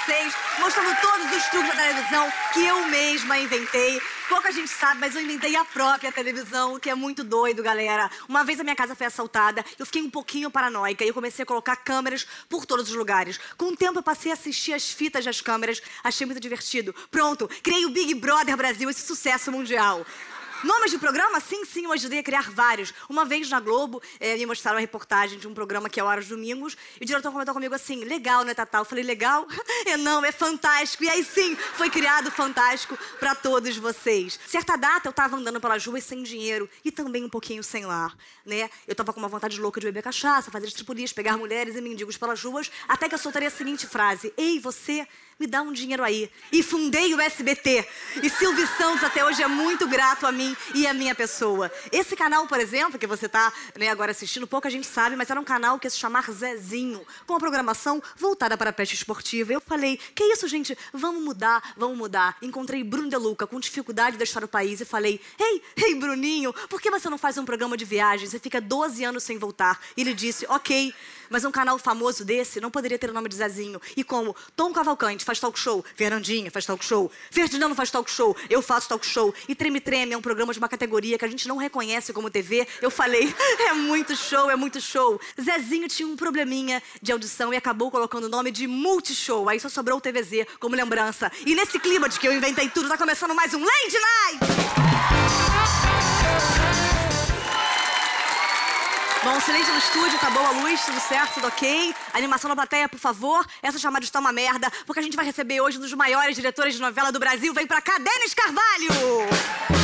Vocês, mostrando todos os truques da televisão que eu mesma inventei. Pouca gente sabe, mas eu inventei a própria televisão, o que é muito doido, galera. Uma vez a minha casa foi assaltada, eu fiquei um pouquinho paranoica e eu comecei a colocar câmeras por todos os lugares. Com o tempo eu passei a assistir as fitas das câmeras, achei muito divertido. Pronto, criei o Big Brother Brasil, esse sucesso mundial. Nomes de programa? Sim, sim, eu ajudei a criar vários. Uma vez na Globo, eh, me mostraram uma reportagem de um programa que é Horas Domingos, e o diretor comentou comigo assim: legal, né, Tatá? Eu falei: legal? É não, é fantástico. E aí sim, foi criado fantástico para todos vocês. Certa data eu tava andando pelas ruas sem dinheiro e também um pouquinho sem lar, né? Eu tava com uma vontade louca de beber cachaça, fazer estripulias, pegar mulheres e mendigos pelas ruas, até que eu soltaria a seguinte frase: Ei, você me dá um dinheiro aí. E fundei o SBT. E Silvio Santos até hoje é muito grato a mim e a minha pessoa. Esse canal, por exemplo, que você está né, agora assistindo, pouca gente sabe, mas era um canal que ia se chamar Zezinho, com uma programação voltada para a peste esportiva. Eu falei, que isso, gente? Vamos mudar, vamos mudar. Encontrei Bruno De Luca com dificuldade de deixar o país e falei, ei, ei, Bruninho, por que você não faz um programa de viagens? Você fica 12 anos sem voltar. E ele disse, ok, mas um canal famoso desse não poderia ter o nome de Zezinho. E como Tom Cavalcante faz talk show, Fernandinha faz talk show, Ferdinando faz talk show, eu faço talk show, e Treme Treme é um programa de uma categoria que a gente não reconhece como TV, eu falei, é muito show, é muito show. Zezinho tinha um probleminha de audição e acabou colocando o nome de Multishow. Aí só sobrou o TVZ como lembrança. E nesse clima de que eu inventei tudo, tá começando mais um Lady Night! Bom, silêncio no estúdio, tá boa a luz, tudo certo, tudo ok. Animação na plateia, por favor. Essa chamada está uma merda, porque a gente vai receber hoje um dos maiores diretores de novela do Brasil. Vem pra cá, Denis Carvalho!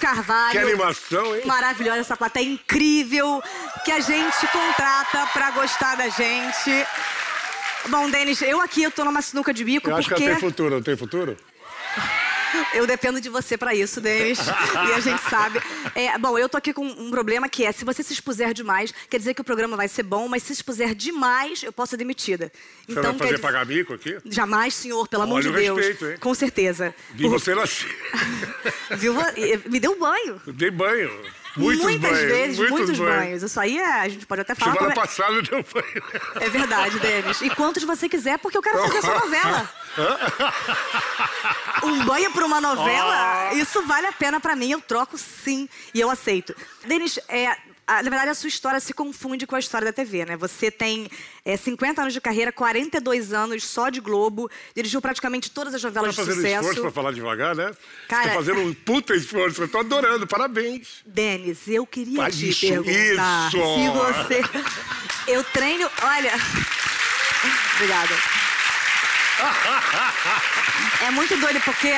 Carvalho. Que animação, hein? Maravilhosa essa plateia incrível que a gente contrata pra gostar da gente. Bom, Denis, eu aqui eu tô numa sinuca de bico Eu acho que porque ela tem futuro, não tem futuro? Eu dependo de você pra isso, Denis. e a gente sabe. É, bom, eu tô aqui com um problema que é, se você se expuser demais, quer dizer que o programa vai ser bom, mas se expuser demais, eu posso ser demitida. Você vai fazer dizer- pagar mico aqui? Jamais, senhor, pelo amor Olha de o Deus. respeito, hein? Com certeza. Vi você nascer. Viu? Me deu banho. Dei banho. Muitos Muitas banhos. vezes, muitos, banhos. Isso aí é, a gente pode até falar. Semana como é- passada deu banho. É verdade, Denis. E quantos você quiser, porque eu quero fazer sua novela. Um banho pra uma novela, isso vale a pena pra mim. Eu troco sim e eu aceito. Denis, é, na verdade, a sua história se confunde com a história da TV, né? Você tem é, 50 anos de carreira, 42 anos só de Globo, dirigiu praticamente todas as Tá novelas de fazendo sucesso. esforço pra falar devagar, né? Cara- Você tá fazendo um puta esforço. Eu tô adorando, parabéns. Denis, eu queria Faz te isso, perguntar isso. se você. Eu treino. Olha. Obrigada. É muito doido porque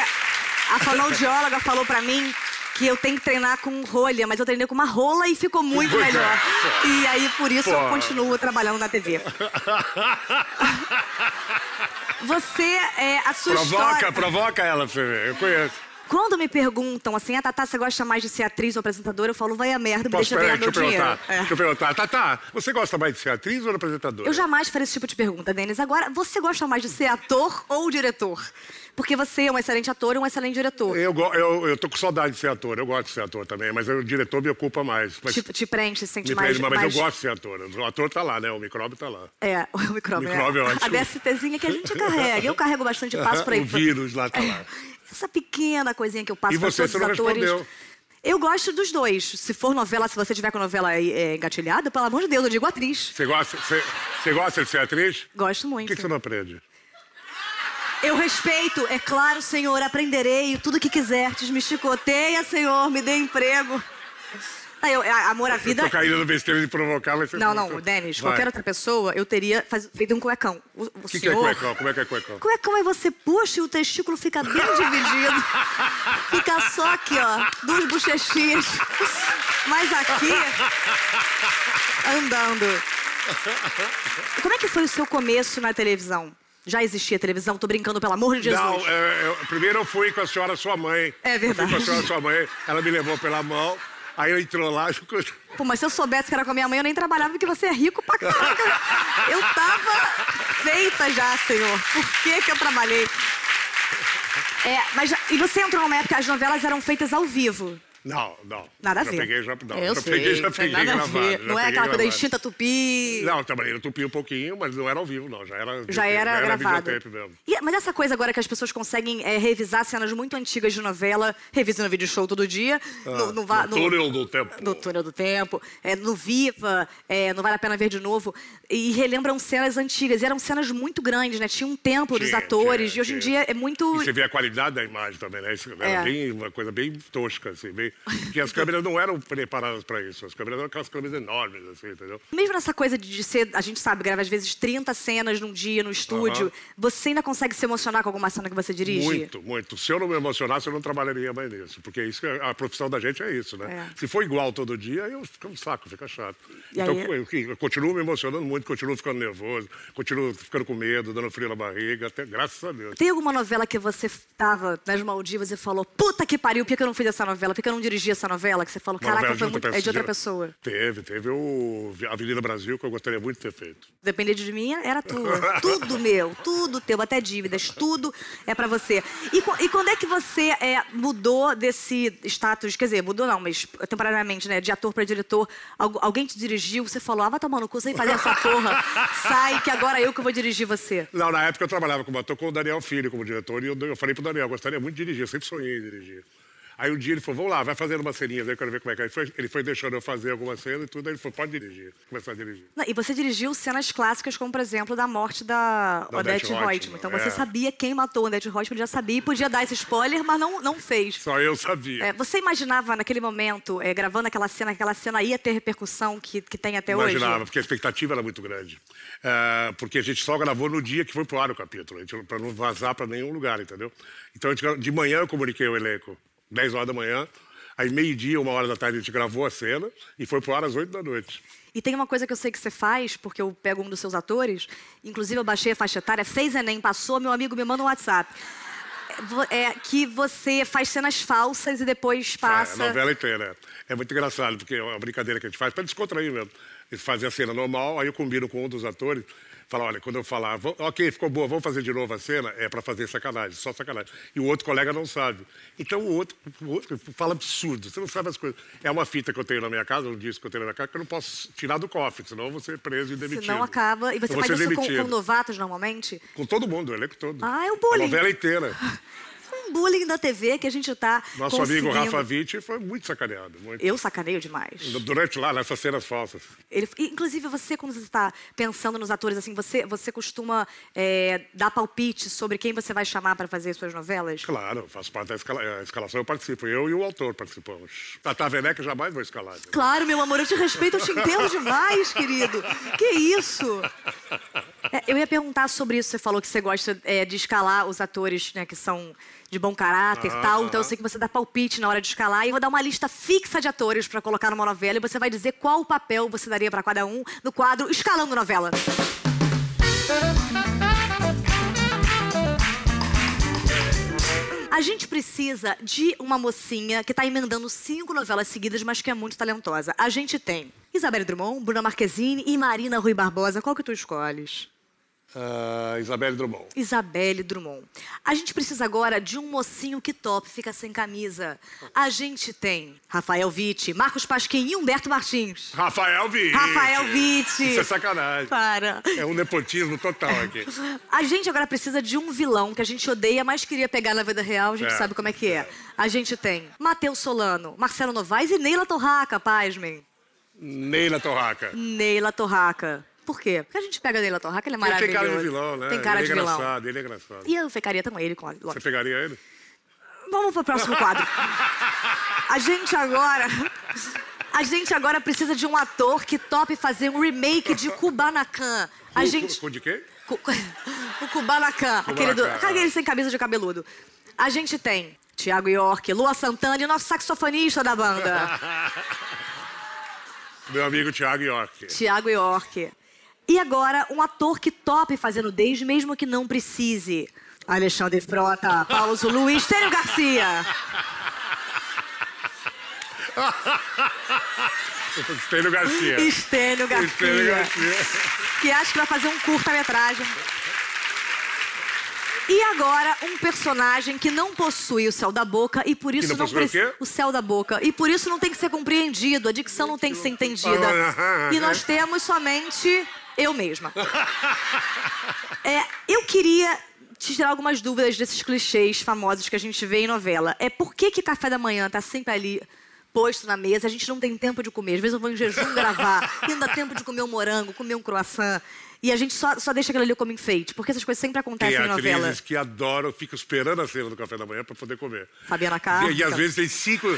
a fonoaudióloga falou pra mim que eu tenho que treinar com rolha, mas eu treinei com uma rola e ficou muito é. melhor. E aí, por isso, eu continuo trabalhando na TV. Você, é, a sua Provoca, história... provoca ela você ver. Eu conheço. Quando me perguntam assim, ah, Tatá, você gosta mais de ser atriz ou apresentadora? Eu falo, vai a merda, me Posso, deixa ganhar deixa meu eu dinheiro. perguntar. É. Deixa eu perguntar. Tá, tá. Você gosta mais de ser atriz ou apresentadora? Eu jamais faria esse tipo de pergunta, Denis. Agora, você gosta mais de ser ator ou diretor? Porque você é um excelente ator e um excelente diretor. Eu, go- eu, eu tô com saudade de ser ator. Eu gosto de ser ator também, mas o diretor me ocupa mais. Mas, Te, te preenche, se sente me mais... prende, mas mais... eu gosto de ser ator. O ator tá lá, né? O micróbio tá lá. É, o micróbio. O micróbio é A ótimo. DSTzinha que a gente carrega. Eu carrego bastante passo por aí. O vírus lá tá lá. Essa pequena coisinha que eu passo E para você, todos você os atores. respondeu. Eu gosto dos dois. Se for novela, se você tiver com novela é, engatilhada, pelo amor de Deus, eu digo atriz. Você gosta, você, você gosta de ser atriz? Gosto Por muito. que, que você não aprende? Eu respeito, é claro, Senhor, aprenderei tudo que quiser. Desmisticoteia, Senhor, me dê emprego. Ah, eu- amor à vida. Eu tô caindo no besteira de provocar, mas Não, não, Denis, Vai. qualquer outra pessoa, eu teria faz- feito um cuecão. O, o que, que é senhor... cuecão? Como é que é cuecão? Cuecão é você puxa e o testículo fica bem dividido. Fica só aqui, ó, duas bochechinhas. Mas aqui mandando. Como é que foi o seu começo na televisão? Já existia televisão? Tô brincando, pelo amor de Jesus. Não, é, eu- primeiro eu fui com a senhora sua mãe. É verdade. Eu fui com a senhora sua mãe, ela me levou pela mão, aí eu entrou lá e ficou... Pô, mas se eu soubesse que era com a minha mãe, eu nem trabalhava, porque você é rico pra caraca. Eu tava feita já, senhor. Por que que eu trabalhei? É, mas e você entrou numa época que as novelas eram feitas ao vivo. Não, não. Nada a já ver. Peguei, já, não, eu já sei, peguei, já peguei nada a gravado. ver. já Não é aquela coisa extinta tupi. Não, trabalhei no Tupi um pouquinho, mas não era ao vivo, não. Já era, Já videotape, era gravado. mesmo. E- mas essa coisa agora que as pessoas conseguem é, revisar cenas muito antigas de novela, revisando vídeo show todo dia, no, no, va- no túnel do tempo. No túnel do tempo, é, no Viva, é, não vale a pena ver de novo. E relembram cenas antigas. E eram cenas muito grandes, né? Tinha um tempo dos Tinha, atores. tinha, e hoje em tinha. dia é muito. E você vê a qualidade da imagem também, né? Isso era É. bem, uma coisa bem tosca, assim. Bem... Porque as câmeras não eram preparadas para isso. As câmeras eram aquelas câmeras enormes, assim, entendeu? Mesmo nessa coisa de ser, a gente sabe, grava às vezes 30 cenas num dia no estúdio, você ainda consegue se emocionar com alguma cena que você dirige? Muito, muito. Se eu não me emocionasse, eu não trabalharia mais nisso. Porque isso, que a profissão da gente é isso, né? É. Se for igual todo dia, eu fica um saco, fica chato. E então, aí- eu, eu continuo me emocionando muito, continuo ficando nervoso, continuo ficando com medo, dando frio na barriga, até graças a Deus. Tem alguma novela que você tava nas Maldivas e falou, puta que pariu, por que eu não fiz essa novela? Por que eu não dirigi essa novela? Que você falou, caraca, foi muito... é de outra pessoa. Teve, teve o Avenida Brasil, que eu gostaria muito de ter feito. Depender de mim, era tua. tudo meu, tudo teu, até dívidas, tudo é pra você. E, e quando é que você é, mudou desse status, quer dizer, mudou não, mas temporariamente, né, de ator pra diretor, Algu- alguém te dirigiu, você falou, ah, vai tomar no cu, sem fazer essa porra, sai que agora eu que vou dirigir você. Não, na época eu trabalhava como ator com o Daniel Filho como diretor, e eu, eu falei pro Daniel, gostaria muito de dirigir, eu sempre sonhei em dirigir. Aí um dia ele falou, vamos lá, vai fazendo umas ceninhas aí, eu quero ver como é que é. Ele foi, ele foi deixando eu fazer algumas cenas e tudo, aí ele falou, pode dirigir, começar a dirigir. Não, e você dirigiu cenas clássicas, como, por exemplo, da morte da, Da Odete Odete Reutemann. Então você é. sabia quem matou a Odete Reutemann, já sabia e podia dar esse spoiler, mas não, não fez. Só eu sabia. É, você imaginava naquele momento, é, gravando aquela cena, que aquela cena ia ter repercussão que, que tem até Imaginava, hoje? porque a expectativa era muito grande. É, porque a gente só gravou no dia que foi pro ar o capítulo, para não vazar para nenhum lugar, entendeu? Então, gente de manhã eu comuniquei o elenco, 10 horas da manhã, aí meio-dia, uma hora da tarde, a gente gravou a cena e foi pro ar às 8 da noite. E tem uma coisa que eu sei que você faz, porque eu pego um dos seus atores, inclusive eu baixei a faixa etária, fez Enem, passou, meu amigo me manda um WhatsApp. É, É que você faz cenas falsas e depois passa. É, a novela inteira. É muito engraçado, porque é uma brincadeira que a gente faz para descontrair mesmo. Eles fazem a cena normal, aí eu combino com um dos atores, falo, olha, quando eu falar, "Vamos- ok, ficou boa, vamos fazer de novo a cena, é para fazer sacanagem, só sacanagem. E o outro colega não sabe. Então o outro, o outro fala absurdo, você não sabe as coisas. É uma fita que eu tenho na minha casa, um disco que eu tenho na minha casa, que eu não posso tirar do cofre, senão eu vou ser preso e demitido. Senão acaba. E você faz isso com, demitido. com novatos normalmente? Com todo mundo, o elenco todo. Ah, é o bullying. A novela inteira. Bullying da TV que a gente tá. Nosso conseguindo. amigo Rafa Witt foi muito sacaneado. Muito. Eu sacaneio demais. Durante lá, nessas cenas falsas. Ele, inclusive, você, quando você está pensando nos atores, assim, você, você costuma é, dar palpite sobre quem você vai chamar para fazer suas novelas? Claro, faço parte da escala- escalação, eu participo. Eu e o autor participamos. Tata Werneck jamais vou escalar. né? Claro, meu amor, eu te respeito, eu te entendo demais, querido. Que isso? É, eu ia perguntar sobre isso. Você falou que você gosta é, de escalar os atores né, que são de bom caráter e Aham, tal. Então eu sei que você dá palpite na hora de escalar. E eu vou dar uma lista fixa de atores para colocar numa novela. E você vai dizer qual papel você daria para cada um no quadro Escalando Novela. A gente precisa de uma mocinha que tá emendando cinco novelas seguidas, mas que é muito talentosa. A gente tem Isabelle Drummond, Bruna Marquezine e Marina Rui Barbosa. Qual que tu escolhes? Ah, Isabelle Drummond. Isabelle Drummond. A gente precisa agora de um mocinho que top, fica sem camisa. A gente tem Rafael Witt, Marcos Pasquim e Humberto Martins. Rafael Witt. Rafael Witt. Isso é sacanagem. Para. É um nepotismo total aqui. A gente agora precisa de um vilão que a gente odeia, mas queria pegar na vida real, a gente É, sabe como é que é. A gente tem Matheus Solano, Marcelo Novaes e Neila Torraca, pasmem. Neila Torraca. Neila Torraca. Por quê? Porque a gente pega a Neila Torraca, ele é Ele maravilhoso. tem cara de vilão, né? Tem cara ele de é vilão. engraçado, ele é engraçado. E eu ficaria com ele, com a- Você pegaria ele? Vamos pro próximo quadro. A gente agora. A gente agora precisa de um ator que tope fazer um remake de Kubanacan. A gente. Com, de quê? O Kubanacan, aquele, do, Kubanacan, aquele sem camisa de cabeludo. A gente tem Tiago York, Lua Santana e o nosso saxofonista da banda. Meu amigo Thiago York. Tiago York. E agora, um ator que tope fazer nudez, mesmo que não precise. Alexandre Frota, Paulo Zulu e Estênio Garcia. Estênio Garcia. Estênio Garcia. Estênio Garcia. Que acho que vai fazer um curta-metragem. E agora, um personagem que não possui o céu da boca e por isso não não possui o precisa. O céu da boca. E por isso não tem que ser compreendido. A dicção não tem que ser entendida. E nós temos somente eu mesma. É, eu queria te tirar algumas dúvidas desses clichês famosos que a gente vê em novela. É por que, que café da manhã tá sempre ali posto na mesa, a gente não tem tempo de comer. Às vezes eu vou em jejum gravar e não dá tempo de comer um morango, comer um croissant. E a gente só, só deixa aquilo ali como enfeite, porque essas coisas sempre Tem acontecem em novela. atrizes que adoram, ficam esperando a cena do café da manhã para poder comer. Fabiana Carta. E, e às vezes tem cinco.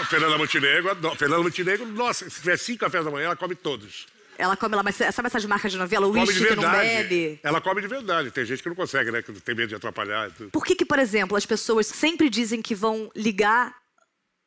A Fernanda Montenegro, adora- Fernanda Montenegro, nossa, se tiver cinco cafés da manhã, ela come todos. Ela come lá, mas sabe essas marcas de novela? O uísque que não bebe? Ela come de verdade. Tem gente que não consegue, né? Que tem medo de atrapalhar. Por que, que, por exemplo, as pessoas sempre dizem que vão ligar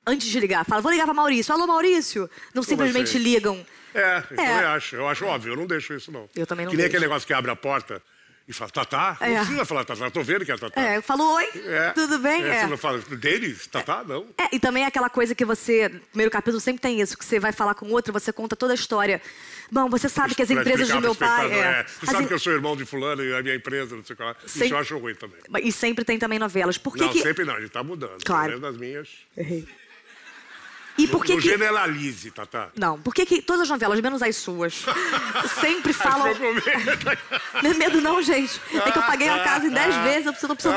antes de ligar? Fala, vou ligar pra Maurício. Alô, Maurício? Não simplesmente assim? ligam. É, eu É. também acho. Eu acho óbvio, eu não deixo isso, não. Eu também não Que nem deixo. aquele negócio que abre a porta e fala, Tatá? É. Não precisa falar Tatá, eu tô vendo que é Tatá. É, falou oi, É. tudo bem? É, É. Você não fala, Denis? Tatá? Não. É, e também aquela coisa que você, no primeiro capítulo sempre tem isso, que você vai falar com outro, você conta toda a história. Bom, você sabe que as empresas do meu pai. É, é. Você sabe que eu sou irmão de fulano e a minha empresa, não sei o que lá. Isso Sem- eu acho ruim também. E sempre tem também novelas. Por que não, que... sempre não, a gente tá mudando. Claro. Pelo menos das minhas. Errei. E por que não que... generalize, Tatá. Não, por que que todas as novelas, menos as suas, sempre falam... Medo. Não é medo não, gente. É que eu paguei a casa em 10 vezes, eu preciso, preciso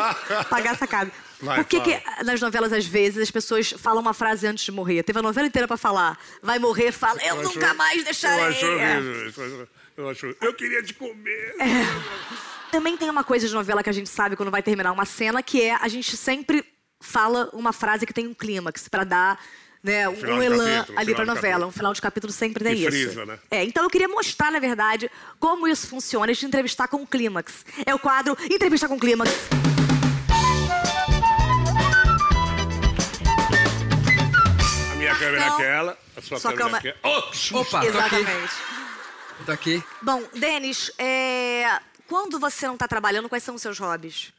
pagar essa casa. Vai, Por que, que nas novelas, às vezes, as pessoas falam uma frase antes de morrer? Teve a novela inteira pra falar. Vai morrer, fala, eu, Eu nunca acho- mais deixarei. Eu acho É. horrível isso. Eu acho. Eu queria te comer. Também tem uma coisa de novela que a gente sabe quando vai terminar uma cena, que é a gente sempre fala uma frase que tem um clímax pra dar né, um, de elan capítulo, ali pra de novela. capítulo. Um final de capítulo sempre tem E isso. frisa, né? É, então eu queria mostrar, na verdade, como isso funciona e te entrevistar com o clímax. É o quadro Entrevista com Clímax. A minha câmera é aquela, a sua, Sua câmera é aquela. Oh. Opa, aqui. Exatamente. Tô aqui. Bom, Denis, é, quando você não tá trabalhando, quais são os seus hobbies?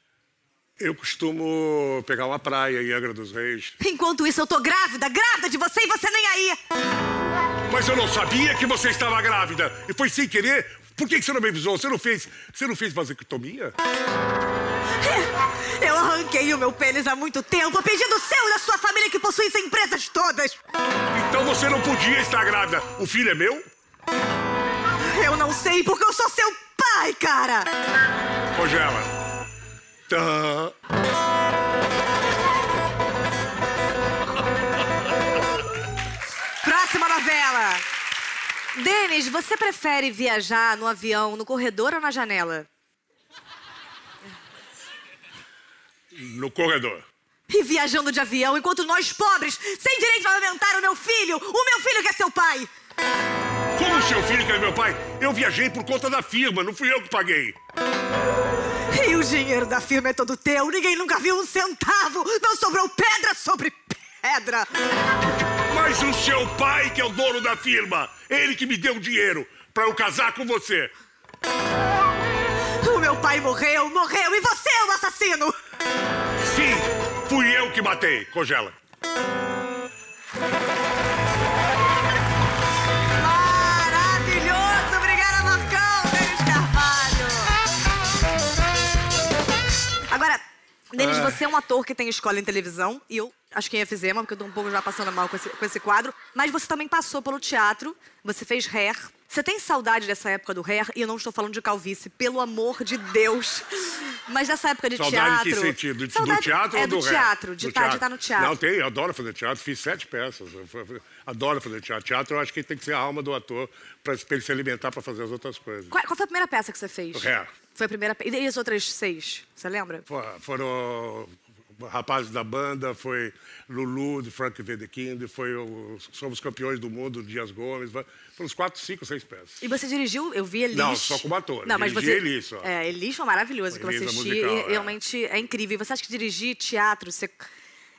Eu costumo pegar uma praia em Angra dos Reis. Enquanto isso, eu tô grávida, grávida de você e você nem aí. Mas eu não sabia que você estava grávida. E foi sem querer. Por que que você não me avisou? Você não fez, você não fez vasectomia? Eu arranquei o meu pênis há muito tempo, pedindo seu e da sua família que possui essas empresas todas. Então você não podia estar grávida. O filho é meu? Eu não sei porque eu sou seu pai, cara. Congela. Tá. Próxima novela. Denis, você prefere viajar no avião, no corredor ou na janela? No corredor. E viajando de avião enquanto nós pobres, sem direito a alimentar o meu filho, o meu filho que é seu pai. Como o seu filho que é meu pai? Eu viajei por conta da firma, não fui eu que paguei. O dinheiro da firma é todo teu, ninguém nunca viu um centavo, não sobrou pedra sobre pedra. Mas o seu pai que é o dono da firma, ele que me deu o dinheiro pra eu casar com você. O meu pai morreu, morreu, e você é o assassino. Sim, fui eu que matei. Congela. Denis, você é um ator que tem escola em televisão, e eu acho que é efizema, porque eu tô um pouco já passando mal com esse, com esse quadro, mas você também passou pelo teatro, você fez Hair. Você tem saudade dessa época do Hair? E eu não estou falando de calvície, pelo amor de Deus! Mas dessa época de Saudade teatro... em que sentido? Do, do Saudade- teatro é, ou do do teatro, de Do estar de tá no teatro. Não, tem, eu adoro fazer teatro, fiz sete peças. Eu adoro fazer teatro. Teatro eu acho que tem que ser a alma do ator para ele se alimentar para fazer as outras coisas. Qual, qual foi a primeira peça que você fez? Hair. Foi a primeira... E as outras seis? Você lembra? Fo- Foram rapazes da banda, foi Lulu, de Frank Vedekind, foi o Somos Campeões do Mundo, Dias Gomes. Foram uns quatro, cinco, seis peças. E você dirigiu, eu vi Elis. Não, só como ator. Não, mas Dirigi você. Elis só. É, Elis foi maravilhoso que eu a assisti. musical, e é. realmente é incrível. E você acha que dirigir teatro, você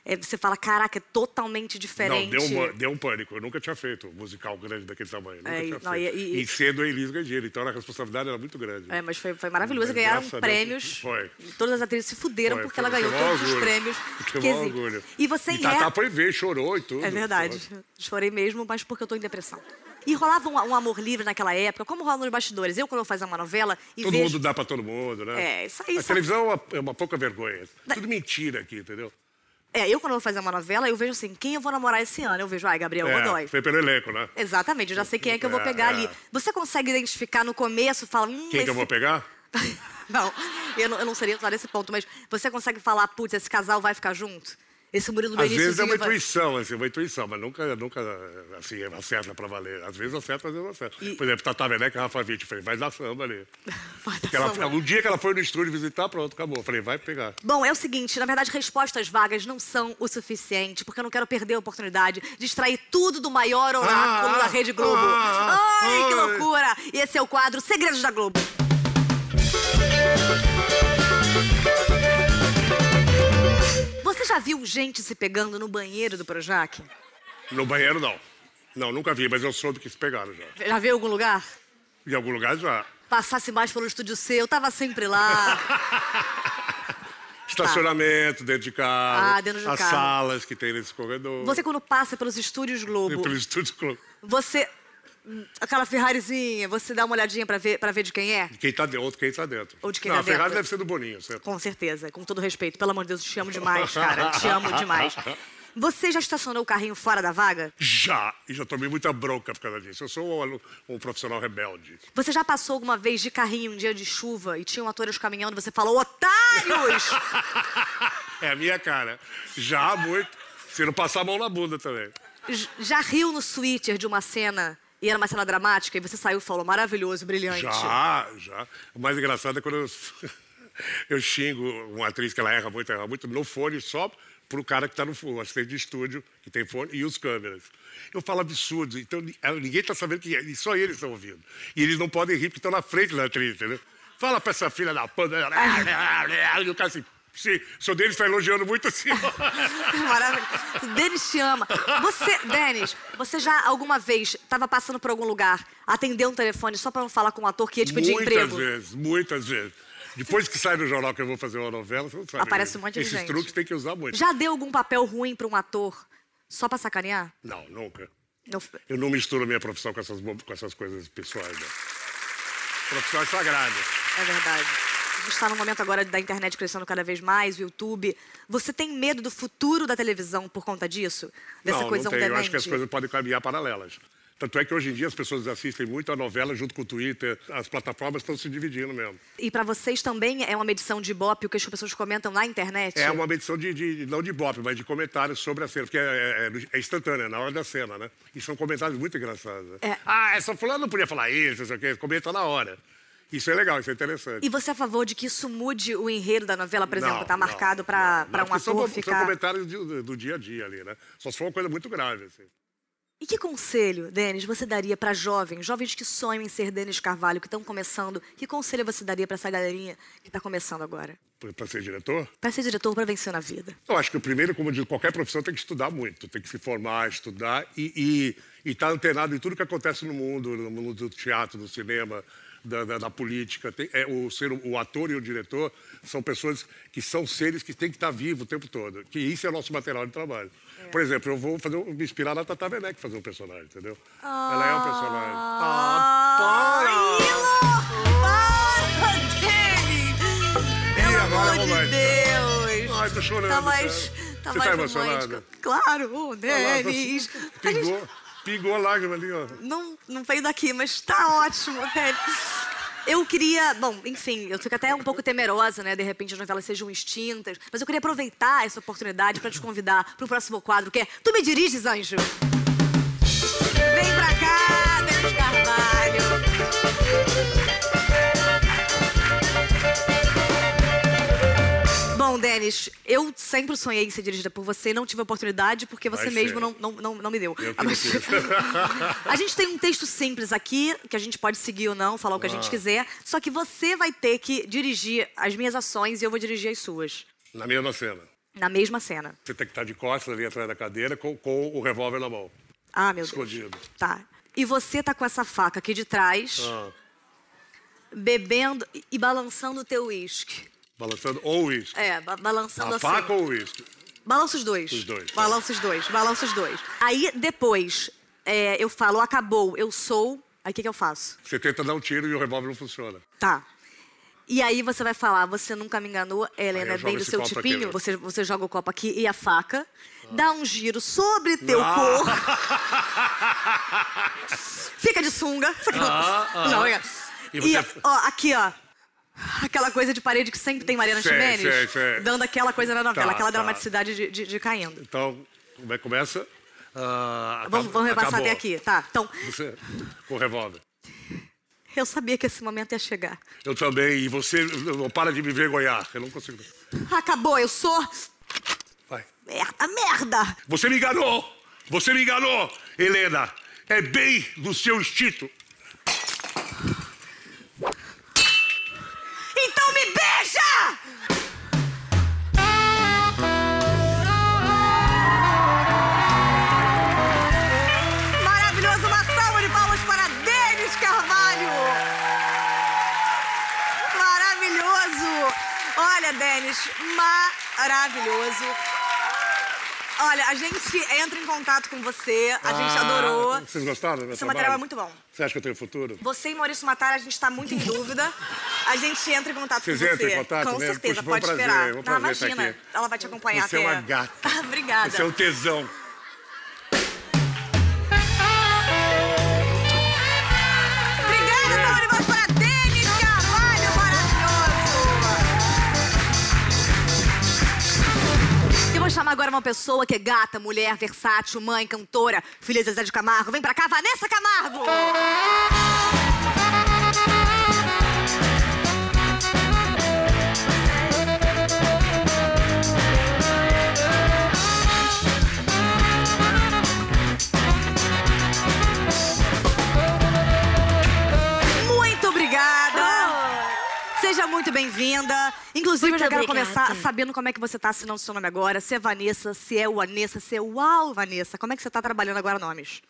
é, você fala, caraca, é totalmente diferente. Não, deu um, deu um pânico. Eu nunca tinha feito um musical grande daquele tamanho. Nunca É, e- tinha não, feito. e- e- E sendo a Elis Gandini, então a responsabilidade era muito grande. É, mas foi, foi maravilhoso. Mas Ganharam prêmios. foi. Todas as atrizes se fuderam Foi, porque foi, ela ganhou foi todos os orgulho. prêmios. Que orgulho. E você em E Tatá ré... foi ver, chorou e tudo. É verdade. Chorei mesmo, mas porque eu tô em depressão. E rolava um, um amor livre naquela época, como rola nos bastidores. Eu, quando eu fazia uma novela e Todo vejo... mundo dá pra todo mundo, né? É, isso aí, A sabe? televisão é uma, é uma pouca vergonha. Da- Tudo mentira aqui, entendeu? É, eu quando eu vou fazer uma novela, eu vejo assim, quem eu vou namorar esse ano? Eu vejo, ai, Gabriel Godoy. É, foi pelo elenco, né? Exatamente, eu já sei quem é que eu vou É, pegar é. ali. Você consegue identificar no começo, fala... Hum, Quem que eu esse- vou pegar? não, eu não, eu não seria lá nesse ponto, mas você consegue falar, putz, esse casal vai ficar junto? Esse Murilo Às Benício vezes é uma intuição, assim, uma intuição, mas nunca, nunca assim, acerta pra valer. Às vezes acerta, às vezes não acerta. E- Por exemplo, Tata Werneck e Rafa Witt, falei, vai dar samba ali. Vai dar ela, samba. um dia que ela foi no estúdio visitar, pronto, acabou. Falei, vai pegar. Bom, é o seguinte, na verdade, respostas vagas não são o suficiente, porque eu não quero perder a oportunidade de extrair tudo do maior oráculo Ah, da Rede Globo. ah, Ai, que loucura! E esse é o quadro Segredos da Globo. Já viu gente se pegando no banheiro do Projac? No banheiro, não. Não, nunca vi, mas eu soube que se pegaram já. Já viu em algum lugar? Em algum lugar já. Passasse mais pelo estúdio C, eu tava sempre lá. Estacionamento dentro de carro. Ah, dentro de as carro. salas que tem nesse corredor. Você, quando passa pelos estúdios Globo, Pelo estúdio Globo. você. Aquela Ferrarizinha, você dá uma olhadinha pra ver, pra ver de quem é? Quem tá dentro, quem tá dentro. Ou de quem não, tá a Ferrari dentro. deve ser do Boninho, certo? Com certeza, com todo respeito. Pelo amor de Deus, te amo demais, cara. Te amo demais. Você já estacionou o carrinho fora da vaga? Já, e já tomei muita bronca por causa disso. Eu sou um, um profissional rebelde. Você já passou alguma vez de carrinho em um dia de chuva e tinham atores caminhando e você falou, otários! é a minha cara. Já muito. Se não passar a mão na bunda também. Já riu no Twitter de uma cena e era uma cena dramática e você saiu e falou, maravilhoso, brilhante. Já, já. O mais engraçado é quando eu, eu xingo uma atriz que ela erra muito, erra muito, no fone só pro cara que tá no assistente de estúdio, que tem fone, e os câmeras. Eu falo absurdo, então ninguém tá sabendo que é, e só eles estão ouvindo. E eles não podem rir porque estão na frente da atriz, entendeu? Fala pra essa filha da panda. E o cara assim, sim, o senhor deles está elogiando muito assim. Maravilhoso. Denis te ama. Você, Denis, você já alguma vez estava passando por algum lugar, atendeu um telefone só para não falar com um ator que ia te pedir muitas emprego? vezes, muitas vezes. Depois que sai no jornal que eu vou fazer uma novela, você não sabe. Aparece né? um monte de Esses gente. truques tem que usar muito. Já deu algum papel ruim para um ator só para sacanear? Não, nunca. Não. Eu não misturo a minha profissão com essas, com essas coisas pessoais. Né? Profissão é sagrada. É verdade. A gente está num momento agora da internet crescendo cada vez mais, o YouTube. Você tem medo do futuro da televisão por conta disso? Dessa não, coisa não tenho. Eu acho que as coisas podem caminhar paralelas. Tanto é que hoje em dia as pessoas assistem muito a novela junto com o Twitter. As plataformas estão se dividindo mesmo. E para vocês também é uma medição de ibope o que as pessoas comentam na internet? É uma medição de, de- não de bop, mas de comentários sobre a cena, porque é, é, é instantânea, na hora da cena, né? E são comentários muito engraçados. né? É. Ah, essa fulana não podia falar isso, não sei o quê. Comenta na hora. Isso é legal, isso é interessante. E você é a favor de que isso mude o enredo da novela, por exemplo, Não, tá não, marcado para um são, ator são ficar. comentários de- do dia a dia ali, né? Só se for uma coisa muito grave, assim. E que conselho, Denis, você daria para jovens, jovens que sonham em ser Denis Carvalho, que estão começando? Que conselho você daria para essa galerinha que está começando agora? Para ser diretor? Para ser diretor, para vencer na vida. Eu acho que o primeiro, como de qualquer profissão, tem que estudar muito, tem que se formar, estudar e estar antenado em tudo que acontece no mundo, no mundo do teatro, do cinema, da, da- da política. Tem- é, o, ser, o ator e o diretor são pessoas que são seres que têm que estar vivos o tempo todo. Que isso é o nosso material de trabalho. Por exemplo, eu vou fazer, me inspirar na Tata Werneck fazer um personagem, entendeu? Ela é um personagem. Para, Denis! Pelo Ih, agora amor de romântica. Deus! Ai, tô chorando, Tá mais, tá Você mais tá emocionada? romântico. Claro, Denis. Pingou, pingou a lágrima ali, ó. não, não veio daqui, mas tá ótimo, Denis. Eu queria, bom, enfim, eu fico até um pouco temerosa, né? De repente as novelas sejam extintas. Mas eu queria aproveitar essa oportunidade para te convidar para o próximo quadro, que é Tu Me Diriges, Anjo? Denis, eu sempre sonhei em ser dirigida por você, não tive a oportunidade porque você Vai mesmo não, não, não, não me deu. Eu Mas- a gente tem um texto simples aqui, que a gente pode seguir ou não, falar o que a Ah. gente quiser, só que você vai ter que dirigir as minhas ações e eu vou dirigir as suas. Na mesma cena. Na mesma cena. Você tem que estar de costas ali atrás da cadeira com, com o revólver na mão. Ah, meu Escondido. Deus. Tá. E você tá com essa faca aqui de trás, Ah, bebendo e balançando o teu uísque. Balançando ou uísque. É, ba- balançando A assim. faca ou uísque? Balança os dois. Os dois, tá. Balança os dois, balança os dois. Aí depois é, eu falo, acabou, eu sou. Aí o que, que eu faço? Você tenta dar um tiro e o revólver não funciona. Tá. E aí você vai falar, você nunca me enganou, Helena, é bem do seu tipinho. aqui, né? você, você joga o copo aqui e a faca, dá um giro sobre teu Ah. corpo. Fica de sunga. Não, é. E E, você- ó, aqui, ó. Aquela coisa de parede que sempre tem Mariana Sei, Ximenes, sei, sei. dando aquela coisa na novela, Tá, aquela tá. dramaticidade de, de, de caindo. Então, como é que começa? Ah, Vamos, acabou- vamos repassar até aqui, tá? Então, Você, com o revólver. eu sabia que esse momento ia chegar. Eu também. E você não para de me vergonhar. Eu não consigo. Acabou, eu sou. Vai. Merda, merda! Você me enganou! Você me enganou, Helena! É bem do seu instinto. Denis, maravilhoso. Olha, a gente entra em contato com você, a gente Ah, adorou. Vocês gostaram do Seu material é muito bom. Você acha que eu tenho futuro? Você e Maurício Matar, a gente está muito em dúvida. A gente entra em contato Vocês com você. entram em contato Com mesmo? certeza, Puxa, pode prazer, esperar. Não, imagina, ela vai te acompanhar Você é até. uma gata. Obrigada. Você é um tesão. Vou chamar agora uma pessoa que é gata, mulher, versátil, mãe, cantora, filha de Zezé de Camargo. Vem pra cá, Vanessa Camargo! Muito bem-vinda. Inclusive, eu já Muito quero obrigada. começar sabendo como é que você tá assinando seu nome agora. Se é Vanessa, se é o Anessa, se é o Uau, Vanessa. Como é que você tá trabalhando agora nomes?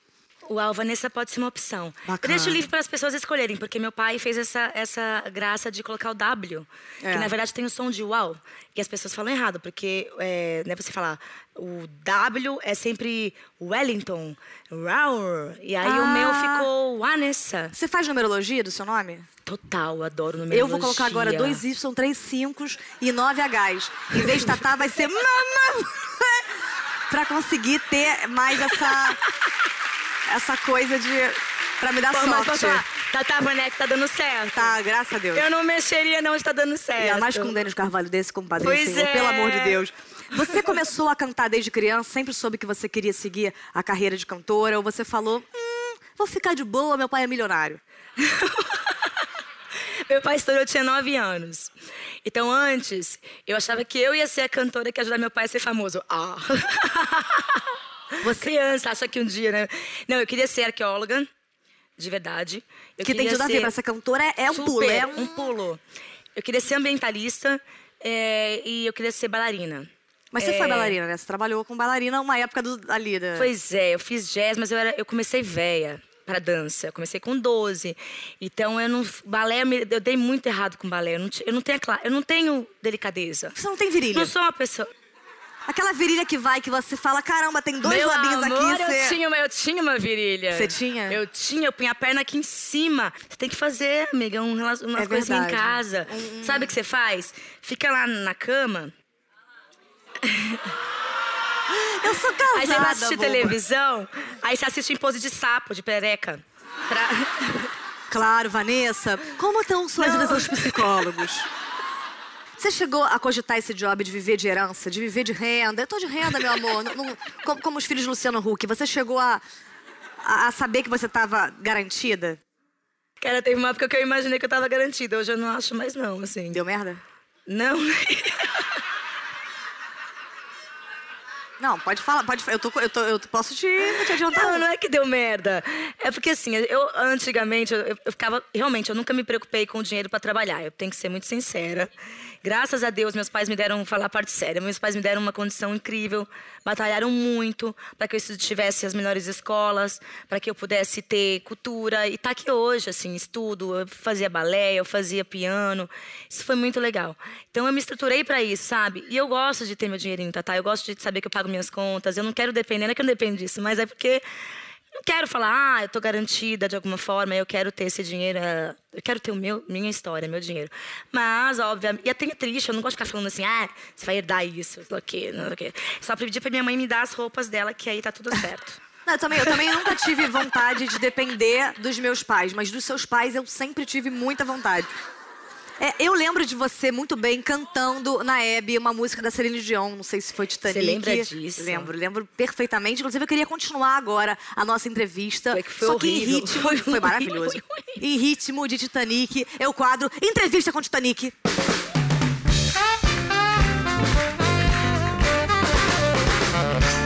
Uau, Vanessa pode ser uma opção. Bacana. Eu deixo livre para as pessoas escolherem, porque meu pai fez essa, essa graça de colocar o W, É. que na verdade tem o som de uau. E as pessoas falam errado, porque é, né, você falar o W é sempre Wellington, Raur, e aí o meu Ah. ficou Vanessa. Você faz numerologia do seu nome? Total, adoro numerologia. Eu vou colocar agora dois Y, três 5 e nove Hs. Em vez de Tatá, vai ser Mama. pra conseguir ter mais essa, essa coisa de. pra me dar Pô, mas sorte. falar, Tata Boneco tá dando certo. Tá, graças a Deus. Eu não mexeria não, está dando certo. E mais com um Denis Carvalho desse, compadre. Pois Senhor, é. Pelo amor de Deus. Você começou a cantar desde criança, sempre soube que você queria seguir a carreira de cantora, ou você falou, hum, vou ficar de boa, meu pai é milionário. Meu pai estourou, eu tinha nove anos. Então, antes, eu achava que eu ia ser a cantora que ia ajudar meu pai a ser famoso. Ah! Você criança, acha que um dia, né? Não, eu queria ser arqueóloga, de verdade. Eu que tem tudo a ver pra ser cantora, é, é um super, pulo. É um pulo. Eu queria ser ambientalista é, e eu queria ser bailarina. Mas você foi É. bailarina, né? Você trabalhou com bailarina uma época do, ali, né? Pois é, eu fiz jazz, mas eu, era, eu comecei velha para dança. Eu comecei com 12. Então eu não balé, eu dei muito errado com balé. Eu não, eu não tenho eu não tenho delicadeza. Você não tem virilha. Não sou uma pessoa. Aquela virilha que vai, que você fala, caramba, tem dois Meu labinhos amor, aqui. eu, tinha uma, eu tinha uma virilha. Você tinha? Eu tinha, eu punha a perna aqui em cima. Você tem que fazer, amiga, um, umas É coisas em casa. Sabe o que você faz? Fica lá na cama, Eu sou casada. aí você vai assistir boba. televisão, aí você assiste em pose de sapo, de pereca. Pra... Claro, Vanessa. Como estão suas Não. psicólogos? Você chegou a cogitar esse job de viver de herança, de viver de renda? Eu tô de renda, meu amor. Não- não- como, como os filhos de Luciano Huck. Você chegou a, a, a saber que você estava garantida? Cara, teve uma época que eu imaginei que eu tava garantida. Hoje eu não acho mais não, assim. Deu merda? Não. Não, pode falar. Pode, eu, tô, eu, tô, eu posso te, te adiantar. Não, não é que deu merda. É porque assim, eu antigamente, eu, eu ficava. Realmente, eu nunca me preocupei com o dinheiro pra trabalhar. Eu tenho que ser muito sincera. Graças a Deus, meus pais me deram, falar parte séria, meus pais me deram uma condição incrível, batalharam muito para que eu tivesse as melhores escolas, para que eu pudesse ter cultura e tá aqui hoje, assim, estudo, eu fazia balé, eu fazia piano, isso foi muito legal. Então eu me estruturei para isso, sabe? E eu gosto de ter meu dinheirinho, tá? Eu gosto de saber que eu pago minhas contas, eu não quero depender, não é que eu não dependo disso, mas é porque não quero falar, ah, eu estou garantida de alguma forma, eu quero ter esse dinheiro, eh, eu quero ter o meu, minha história, meu dinheiro. Mas, obviamente, e até é triste, eu não gosto de ficar falando assim, ah, você vai herdar isso, não sei o quê, não sei o quê. Só pedi para minha mãe me dar as roupas dela, que aí tá tudo certo. Não, eu, também, eu também nunca tive vontade de depender dos meus pais, mas dos seus pais eu sempre tive muita vontade. É, eu lembro de você muito bem cantando na Hebe uma música da Celine Dion, não sei se foi Titanic. Você lembra disso? Lembro, lembro perfeitamente. Inclusive, eu queria continuar agora a nossa entrevista. Foi que foi só horrível. que em ritmo, foi, foi maravilhoso. Foi em ritmo de Titanic, é o quadro Entrevista com Titanic.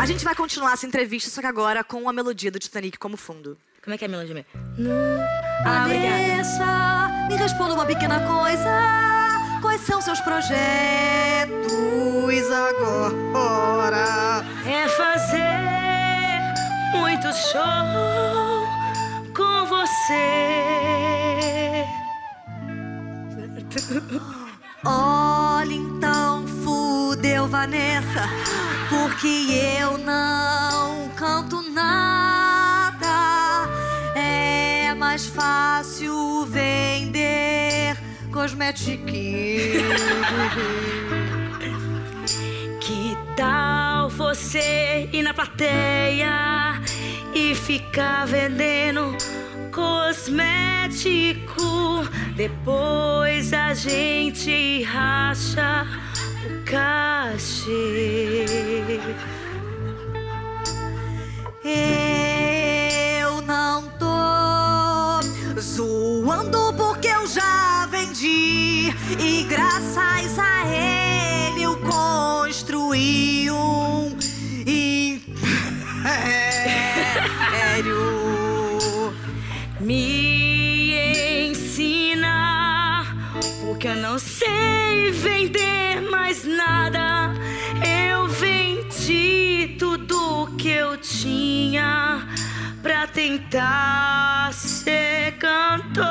A gente vai continuar essa entrevista, só que agora com a melodia do Titanic como fundo. Como é que é a melodia mesmo? Ah, Vanessa, me responda uma pequena coisa. Quais são seus projetos agora? É fazer muito show com você. Olha então, fudeu, Vanessa, porque eu não canto nada. É mais fácil vender cosmetiquinhos. Que tal você ir na plateia e ficar vendendo cosmético? Depois a gente racha cachê. Eu não tô zoando porque eu já vendi e graças a ele eu construí um império. Me ensina, porque eu não sei vender que eu tinha pra tentar ser cantora.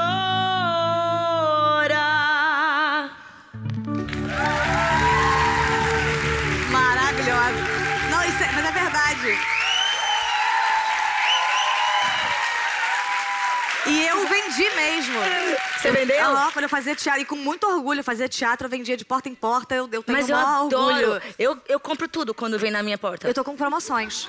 Maravilhosa. Não, isso é, mas é verdade. E eu vendi mesmo. Você vendeu? Aham, quando eu fazia teatro, e com muito orgulho, eu fazia teatro, eu vendia de porta em porta, eu, eu tenho Mas eu adoro. orgulho. Eu, eu compro tudo quando vem na minha porta. Eu tô com promoções.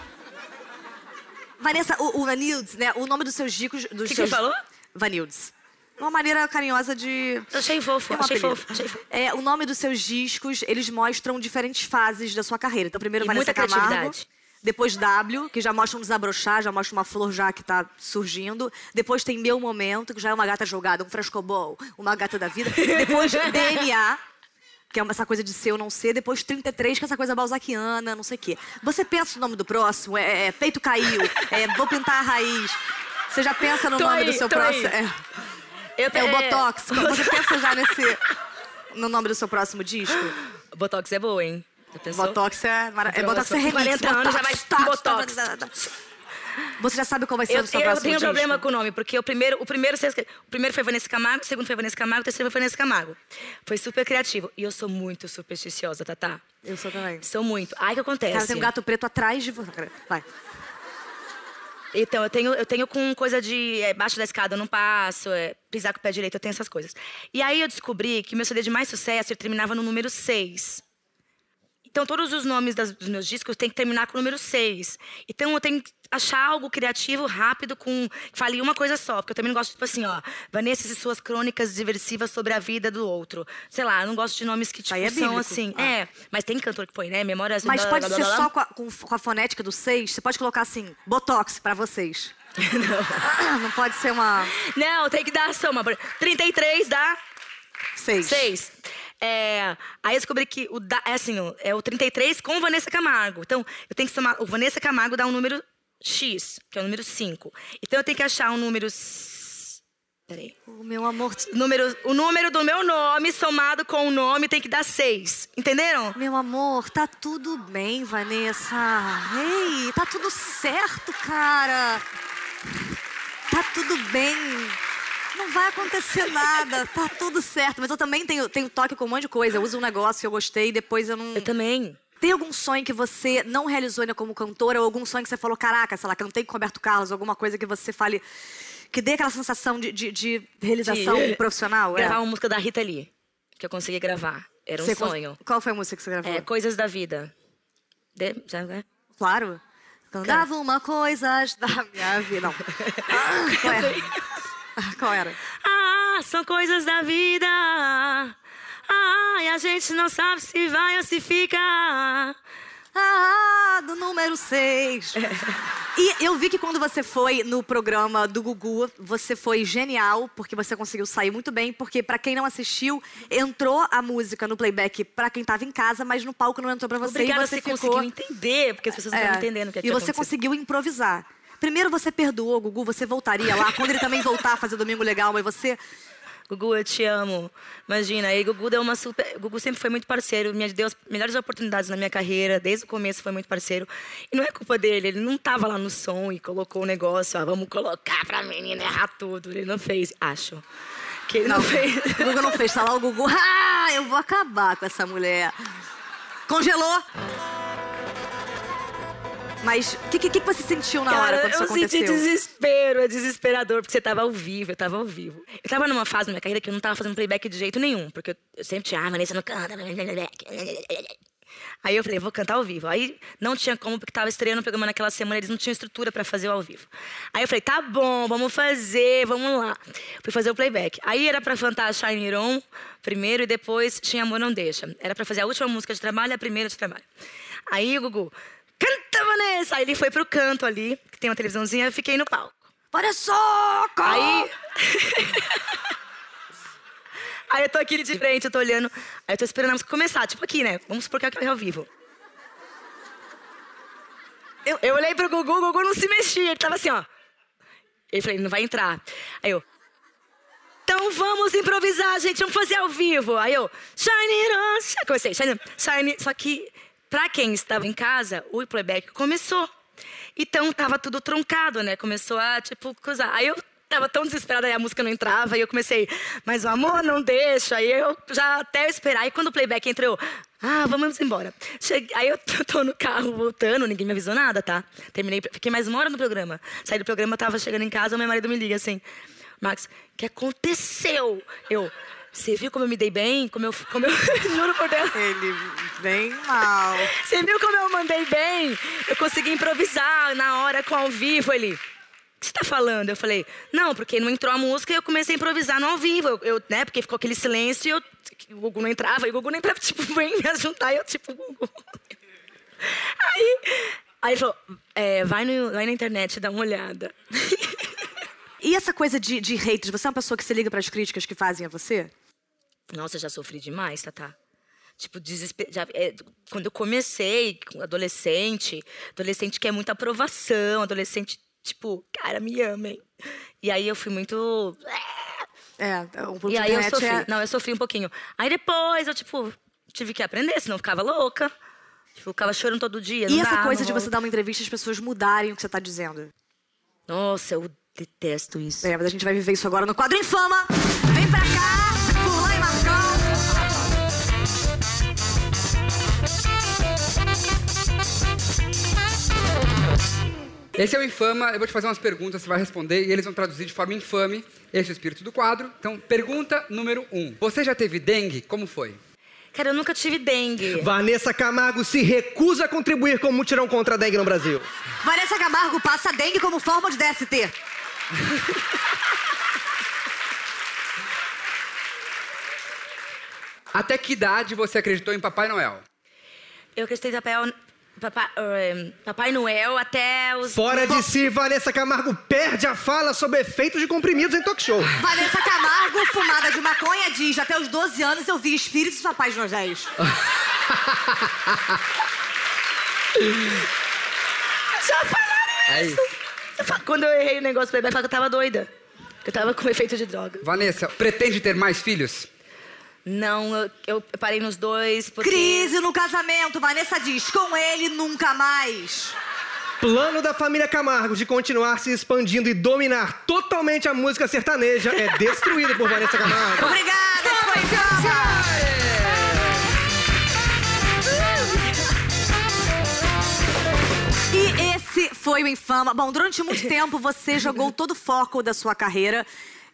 Vanessa, o, o Vanildes, né? O nome dos seus discos. Dos que que seus... você falou? Vanildes. Uma maneira carinhosa de. Eu achei fofo, Tem um achei apelido. fofo, achei fofo. É, o nome dos seus discos, eles mostram diferentes fases da sua carreira. Então, primeiro E Vanessa muita Camargo, criatividade. Depois W, que já mostra um desabrochar, já mostra uma flor já que tá surgindo. Depois tem Meu Momento, que já é uma gata jogada, um frescobol, uma gata da vida. Depois DNA, que é essa coisa de ser ou não ser. Depois 33, que é essa coisa balzaquiana, não sei o quê. Você pensa no nome do próximo? É, é Peito Caiu, é Vou Pintar a Raiz. Você já pensa no Tô nome aí, do seu próximo? É. Eu, É o Botox. Você pensa já nesse. No nome do seu próximo disco? Botox é boa, hein? Botox é. Mara... é Botox é eu remix. 40 anos, já vai Botox, Botox. Você já sabe qual vai ser Eu, o seu eu próximo tenho um disco? problema com o nome, porque o primeiro, o primeiro, o primeiro foi Vanessa Camargo, o segundo foi Vanessa Camargo, o terceiro foi Vanessa Camargo. Foi super criativo. E eu sou muito supersticiosa, Tatá. Eu sou também. Sou muito. Ai, o que acontece? Cara, tem um gato preto atrás de você. Vai. Então, eu tenho, eu tenho com coisa de é, baixo da escada, eu não passo, é, pisar com o pé direito, eu tenho essas coisas. E aí eu descobri que meu CD de mais sucesso terminava no número 6. Então, todos os nomes das- dos meus discos têm que terminar com o número 6. Então, eu tenho que achar algo criativo, rápido, com que fale uma coisa só. Porque eu também não gosto, tipo assim, ó, Vanessa e suas crônicas diversivas sobre a vida do outro. Sei lá, eu não gosto de nomes que, tipo, Aí é são assim. Ah. É, mas tem cantor que põe, né? Memórias... Mas blá, pode blá, ser blá, blá. só com a, com- a fonética do 6? Você pode colocar assim, Botox pra vocês. Não. Não pode ser uma Não, tem que dar a soma. 33 dá 6. 6. É, aí eu descobri que o da, é assim, o- é o 33 com Vanessa Camargo. Então, eu tenho que somar. O Vanessa Camargo dá um número X, que é o número 5. Então eu tenho que achar um número. Peraí. O meu amor. O número, o número do meu nome somado com o nome tem que dar seis. Entenderam? Meu amor, tá tudo bem, Vanessa. Ei, tá tudo certo, cara. Tá tudo bem. Não vai acontecer nada, tá tudo certo. Mas eu também tenho, tenho toque com um monte de coisa. Eu uso um negócio que eu gostei e depois eu não. Eu também. Tem algum sonho que você não realizou ainda como cantora? Ou algum sonho que você falou, caraca, sei lá, cantei com Roberto Carlos? Alguma coisa que você fale. que dê aquela sensação de, de, de realização De profissional? Gravar é. uma música da Rita Lee. Que eu consegui gravar. Era um Você cons- sonho. Qual foi a música que você gravou? É, Coisas da Vida. De... né? Claro. Cantava uma coisa da minha vida. Não. Ah, qual era? Ah, são coisas da vida. Ah, e a gente não sabe se vai ou se fica. Ah, do número 6. E eu vi que quando você foi no programa do Gugu, você foi genial, porque você conseguiu sair muito bem, porque pra quem não assistiu, entrou a música no playback pra quem tava em casa, mas no palco não entrou pra você Obrigada, e você você ficou... conseguiu entender, porque as pessoas não É, estavam entendendo o que E você acontecido. conseguiu improvisar. Primeiro você perdoou, Gugu, você voltaria lá, quando ele também voltar a fazer Domingo Legal, mas você... Gugu, eu te amo. Imagina, aí Gugu deu uma super. Gugu sempre foi muito parceiro, me deu as melhores oportunidades na minha carreira, desde o começo foi muito parceiro. E não é culpa dele, ele não tava lá no som e colocou o negócio, ah, vamos colocar pra menina errar tudo. Ele não fez, acho. Que ele não, fez. O Gugu não fez, tá lá o Gugu. Ah, eu vou acabar com essa mulher. Congelou. Mas o que, que, que você sentiu na hora Cara, quando isso eu senti aconteceu? desespero, é desesperador, porque você tava ao vivo, eu tava ao vivo. Eu tava numa fase da minha carreira que eu não tava fazendo playback de jeito nenhum, porque eu, sempre tinha, ah, Vanessa não canta. Aí eu falei, vou cantar ao vivo. Aí não tinha como, porque tava estreando o programa naquela semana, eles não tinham estrutura pra fazer o ao vivo. Aí eu falei, tá bom, vamos fazer, vamos lá. Fui fazer o playback. Aí era pra cantar Shine On primeiro e depois tinha Amor Não Deixa. Era pra fazer a última música de trabalho e a primeira de trabalho. Aí Gugu, canta, Vanessa! Aí ele foi pro canto ali, que tem uma televisãozinha, eu fiquei no palco. Olha só! Aí. Aí eu tô aqui de frente, eu tô olhando. Aí eu tô esperando a música começar, tipo aqui, né? Vamos supor que é ao vivo. Eu, eu olhei pro Gugu, o Gugu não se mexia, ele tava assim, ó. Ele falei, não vai entrar. Aí eu. Então vamos improvisar, gente, vamos fazer ao vivo. Aí eu, shine on, comecei, shine, shine. Só que, pra quem estava em casa, o playback começou. Então tava tudo truncado, né? Começou a, tipo, cruzar. Aí eu tava tão desesperada, aí a música não entrava, e eu comecei, mas o amor não deixa. Aí eu já até esperar. Aí quando o playback entrou, ah, vamos embora. Cheguei, aí eu tô, tô no carro voltando, ninguém me avisou nada, tá? Terminei, fiquei mais uma hora no programa. Saí do programa, tava chegando em casa, meu marido me liga assim, Max, o que aconteceu? Eu, você viu como eu me dei bem? Como eu, como eu juro por Deus. Ele bem mal. Você viu como eu mandei bem? Eu consegui improvisar na hora com ao vivo. Ele, o que você tá falando? Eu falei, não, porque não entrou a música e eu comecei a improvisar no ao vivo. Eu, eu, né, porque ficou aquele silêncio e eu, o Gugu não entrava. E o Gugu não entrava, tipo, vem me ajuntar. E eu, tipo, Gugu. Aí, aí ele falou, é, vai, no, vai na internet, dá uma olhada. E essa coisa de, de haters, você é uma pessoa que se liga para as críticas que fazem a você? Nossa, já sofri demais, Tatá. Tipo, desesper... já, é, quando eu comecei, com adolescente, adolescente quer muita aprovação, adolescente, tipo, cara, me amem. E aí eu fui muito. É, um E de aí eu sofri. é- Não, eu sofri um pouquinho. Aí depois eu, tipo, tive que aprender, senão eu ficava louca. Tipo, eu ficava chorando todo dia. E essa dava, coisa de não você dar uma entrevista e as pessoas mudarem o que você tá dizendo? Nossa, eu detesto isso. É, mas a gente vai viver isso agora no quadro Infama. Esse é o Infama, eu vou te fazer umas perguntas, você vai responder e eles vão traduzir de forma infame. Esse é o espírito do quadro. Então, pergunta número um. Você já teve dengue? Como foi? Cara, eu nunca tive dengue. Vanessa Camargo se recusa a contribuir com o mutirão contra a dengue no Brasil. Vanessa Camargo passa dengue como forma de DST. Até que idade você acreditou em Papai Noel? Eu acreditei em Papai, Papai, eh, Papai Noel até os. Fora de si, Vanessa Camargo perde a fala sobre efeitos de comprimidos em talk show. Vanessa Camargo, fumada de maconha, diz: até os 12 anos eu vi espíritos papais nojéis. Já falaram É isso. Eu fa- Quando eu errei o negócio do bebê, eu falei que eu tava doida. Eu tava com efeito de droga. Vanessa, pretende ter mais filhos? Não, eu, eu parei nos dois porque... Crise no casamento. Vanessa diz, com ele nunca mais. Plano da família Camargo de continuar se expandindo e dominar totalmente a música sertaneja é destruído por Vanessa Camargo. Obrigada, foi. E esse foi o Infama. Bom, durante muito tempo você jogou todo o foco da sua carreira,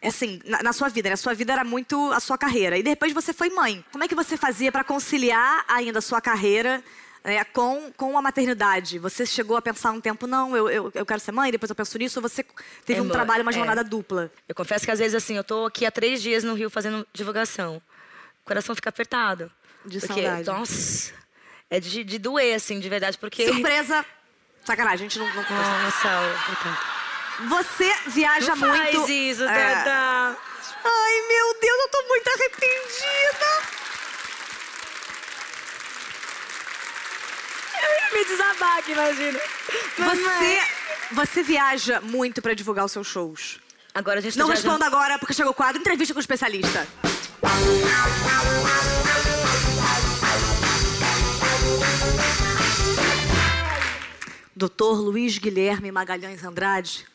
assim, na, na sua vida, né? A sua vida era muito a sua carreira. E depois você foi mãe. Como é que você fazia pra conciliar ainda a sua carreira né, com, com a maternidade? Você chegou a pensar um tempo, não, eu, eu, eu quero ser mãe, depois eu penso nisso, ou você teve um Amor, trabalho, uma é. jornada dupla? Eu confesso que às vezes, assim, eu tô aqui há três dias no Rio fazendo divulgação. O coração fica apertado. De porque, saudade. Nossa, é de, de doer, assim, de verdade, porque... Surpresa. Sacanagem, a gente não, não conversa. Nossa, Tata. Você viaja Não muito. faz isso, É. Tata. Ai, meu Deus, eu tô muito arrependida. Eu ia me desabar aqui, imagina. Você, você viaja muito pra divulgar os seus shows. Agora a gente tá Não viajando- responda agora, porque chegou o quadro Entrevista com o Especialista. Doutor Luiz Guilherme Magalhães Andrade,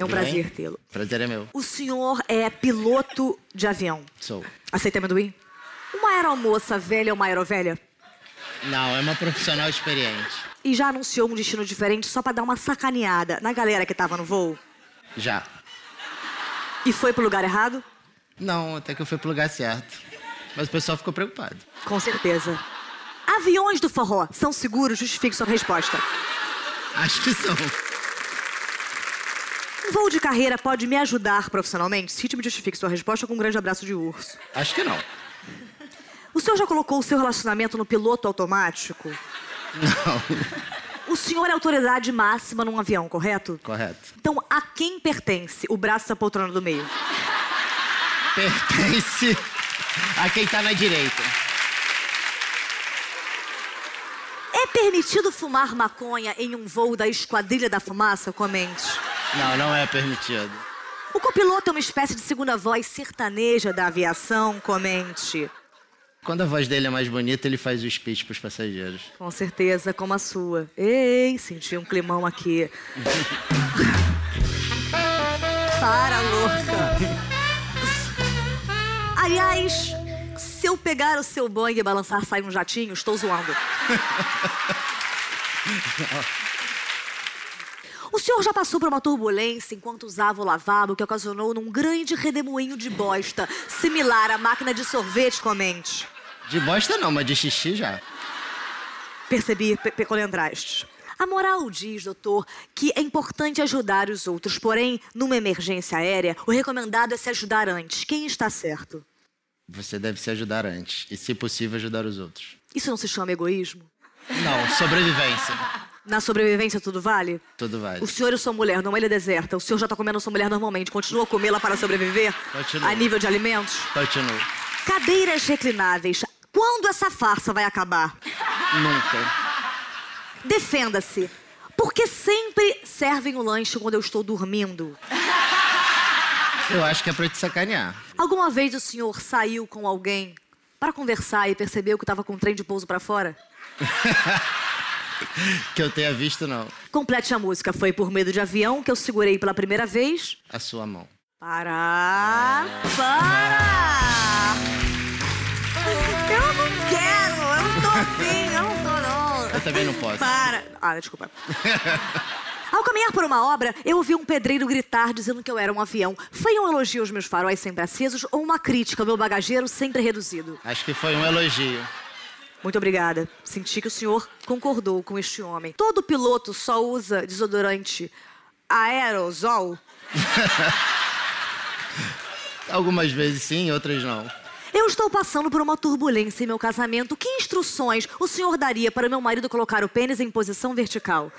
é um Tudo prazer tê-lo. Prazer é meu. O senhor é piloto de avião. Sou. Aceita amendoim? Uma aeromoça velha ou uma aerovelha? Não, é uma profissional experiente. E já anunciou um destino diferente só pra dar uma sacaneada na galera que tava no voo? Já. E foi pro lugar errado? Não, até que eu fui pro lugar certo. Mas o pessoal ficou preocupado. Com certeza. Aviões do forró são seguros? Justifique sua resposta. Acho que são. Um voo de carreira pode me ajudar profissionalmente? Cite me justifique sua resposta com um grande abraço de urso. Acho que não. O senhor já colocou o seu relacionamento no piloto automático? Não. O senhor é autoridade máxima num avião, correto? Correto. Então, a quem pertence o braço da poltrona do meio? Pertence a quem tá na direita. É permitido fumar maconha em um voo da Esquadrilha da Fumaça? Comente. Não, não é permitido. O copiloto é uma espécie de segunda voz sertaneja da aviação? Comente. Quando a voz dele é mais bonita, ele faz o speech pros passageiros. Com certeza, como a sua. Ei, senti um climão aqui. Para, louca. Aliás, se eu pegar o seu banho e balançar sai um jatinho, estou zoando. O senhor já passou por uma turbulência enquanto usava o lavabo que ocasionou num grande redemoinho de bosta, similar à máquina de sorvete, comente. De bosta não, mas de xixi já. Percebi, pe pecolendrastes. A moral diz, doutor, que é importante ajudar os outros, porém, numa emergência aérea, o recomendado é se ajudar antes. Quem está certo? Você deve se ajudar antes. E, se possível, ajudar os outros. Isso não se chama egoísmo? Não, sobrevivência. Na sobrevivência tudo vale? Tudo vale. O senhor e sua mulher numa ilha deserta, o senhor já está comendo sua mulher normalmente, continua a comê-la para sobreviver? Continua. A nível de alimentos? Continuo. Cadeiras reclináveis. Quando essa farsa vai acabar? Nunca. Defenda-se. Porque sempre servem o lanche quando eu estou dormindo. Eu acho que é pra te sacanear. Alguma vez o senhor saiu com alguém para conversar e percebeu que estava com o trem de pouso para fora? Que eu tenha visto, não. Complete a música. Foi por medo de avião que eu segurei pela primeira vez. A sua mão. Para! Para! Eu não quero! Eu não tô afim! Eu não tô, não! Eu também não posso. Para! Ah, desculpa. Ao caminhar por uma obra, eu ouvi um pedreiro gritar dizendo que eu era um avião. Foi um elogio aos meus faróis sempre acesos ou uma crítica ao meu bagageiro sempre reduzido? Acho que foi um elogio. Muito obrigada. Senti que o senhor concordou com este homem. Todo piloto só usa desodorante aerosol? Algumas vezes sim, outras não. Eu estou passando por uma turbulência em meu casamento. Que instruções o senhor daria para meu marido colocar o pênis em posição vertical?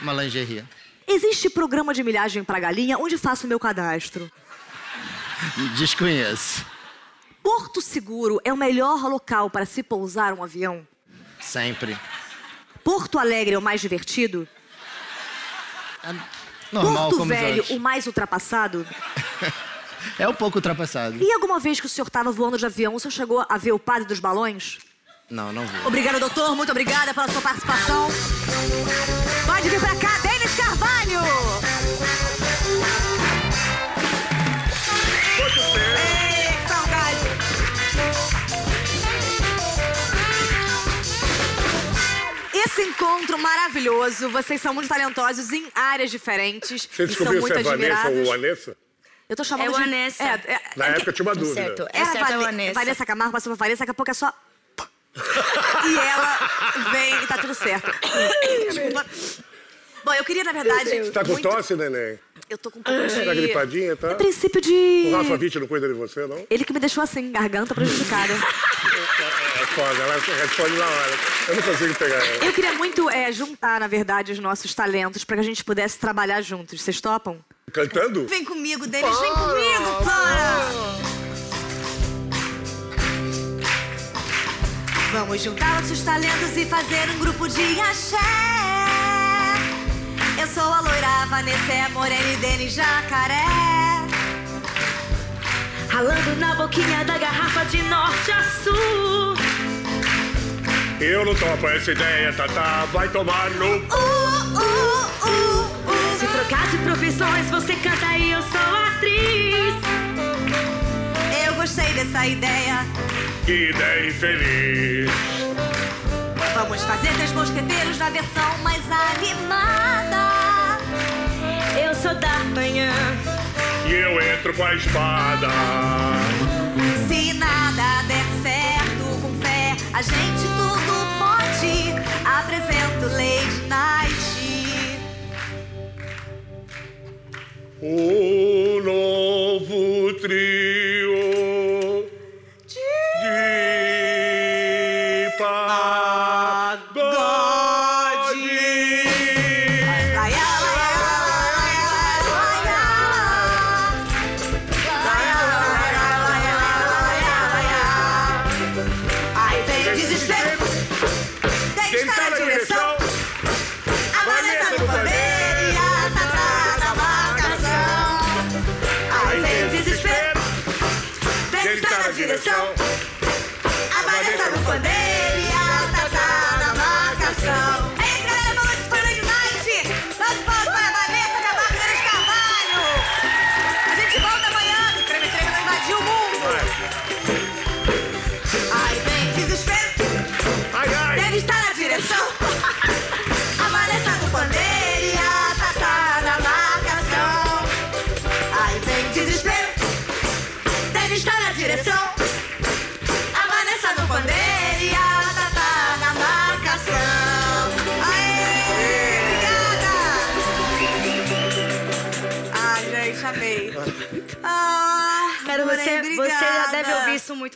Uma lingerie. Existe programa de milhagem para galinha onde faço meu cadastro. Desconheço. Porto Seguro é o melhor local para se pousar um avião? Sempre. Porto Alegre é o mais divertido? Normal, Porto Velho, o mais ultrapassado? É um pouco ultrapassado. E alguma vez que o senhor estava voando de avião, o senhor chegou a ver o padre dos balões? Não, não vi. Obrigada, doutor. Muito obrigada pela sua participação. Pode vir pra cá, Denis Carvalho! Esse encontro maravilhoso, vocês são muito talentosos em áreas diferentes. Você e são descobriu se muito é Vanessa admirados. ou Vanessa? Eu tô chamando É o de... Vanessa. É, é, Na é época que- tinha uma dúvida. Certo. É certo, é Vane- Vanessa. Vanessa Camargo, passou pra Vanessa, daqui a pouco é só... e ela vem e tá tudo certo. Desculpa. Bom, eu queria, na verdade... Você tá com muito- tosse, neném? Eu tô com um pouco de... Tá gripadinha, tá? É princípio de... O Rafa Witt não cuida de você, não? Ele que me deixou assim, garganta prejudicada. É foda, ela responde na hora. Eu não consigo pegar ela. Eu queria muito é, juntar, na verdade, os nossos talentos pra que a gente pudesse trabalhar juntos. Vocês topam? Cantando? Vem comigo, Denis, vem comigo, para! Vamos juntar nossos talentos e fazer um grupo de axé. Eu sou a loira, a Vanessa é a morena e Denis jacaré. Ralando na boquinha da garrafa de norte a sul. Eu não topo essa ideia, Tata. Vai tomar no... Uh, uh, uh, uh. Se trocar de profissões, você canta e eu sou atriz. Eu gostei dessa ideia. Que ideia infeliz. Vamos fazer três mosqueteiros na versão mais animada. Eu sou D'Artagnan. E eu entro com a espada. Se nada der certo, com fé, a gente tudo pode. Apresento Lady Night. Um novo trio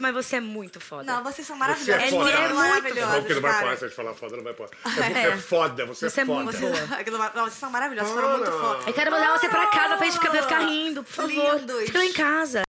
muito, mas você é muito foda. Não, vocês são Você maravilhosos. é foda. é muito maravilhosos, Não, porque não vai cara. pôr essa de falar foda, não vai pôr. É. É foda, você, Você é é foda. muito Você- Aquilo- Não, vocês são maravilhosos, foram muito foda. Eu quero mandar você pra casa pra gente ficar, ficar rindo, por favor. Lindos. Fica lá em casa.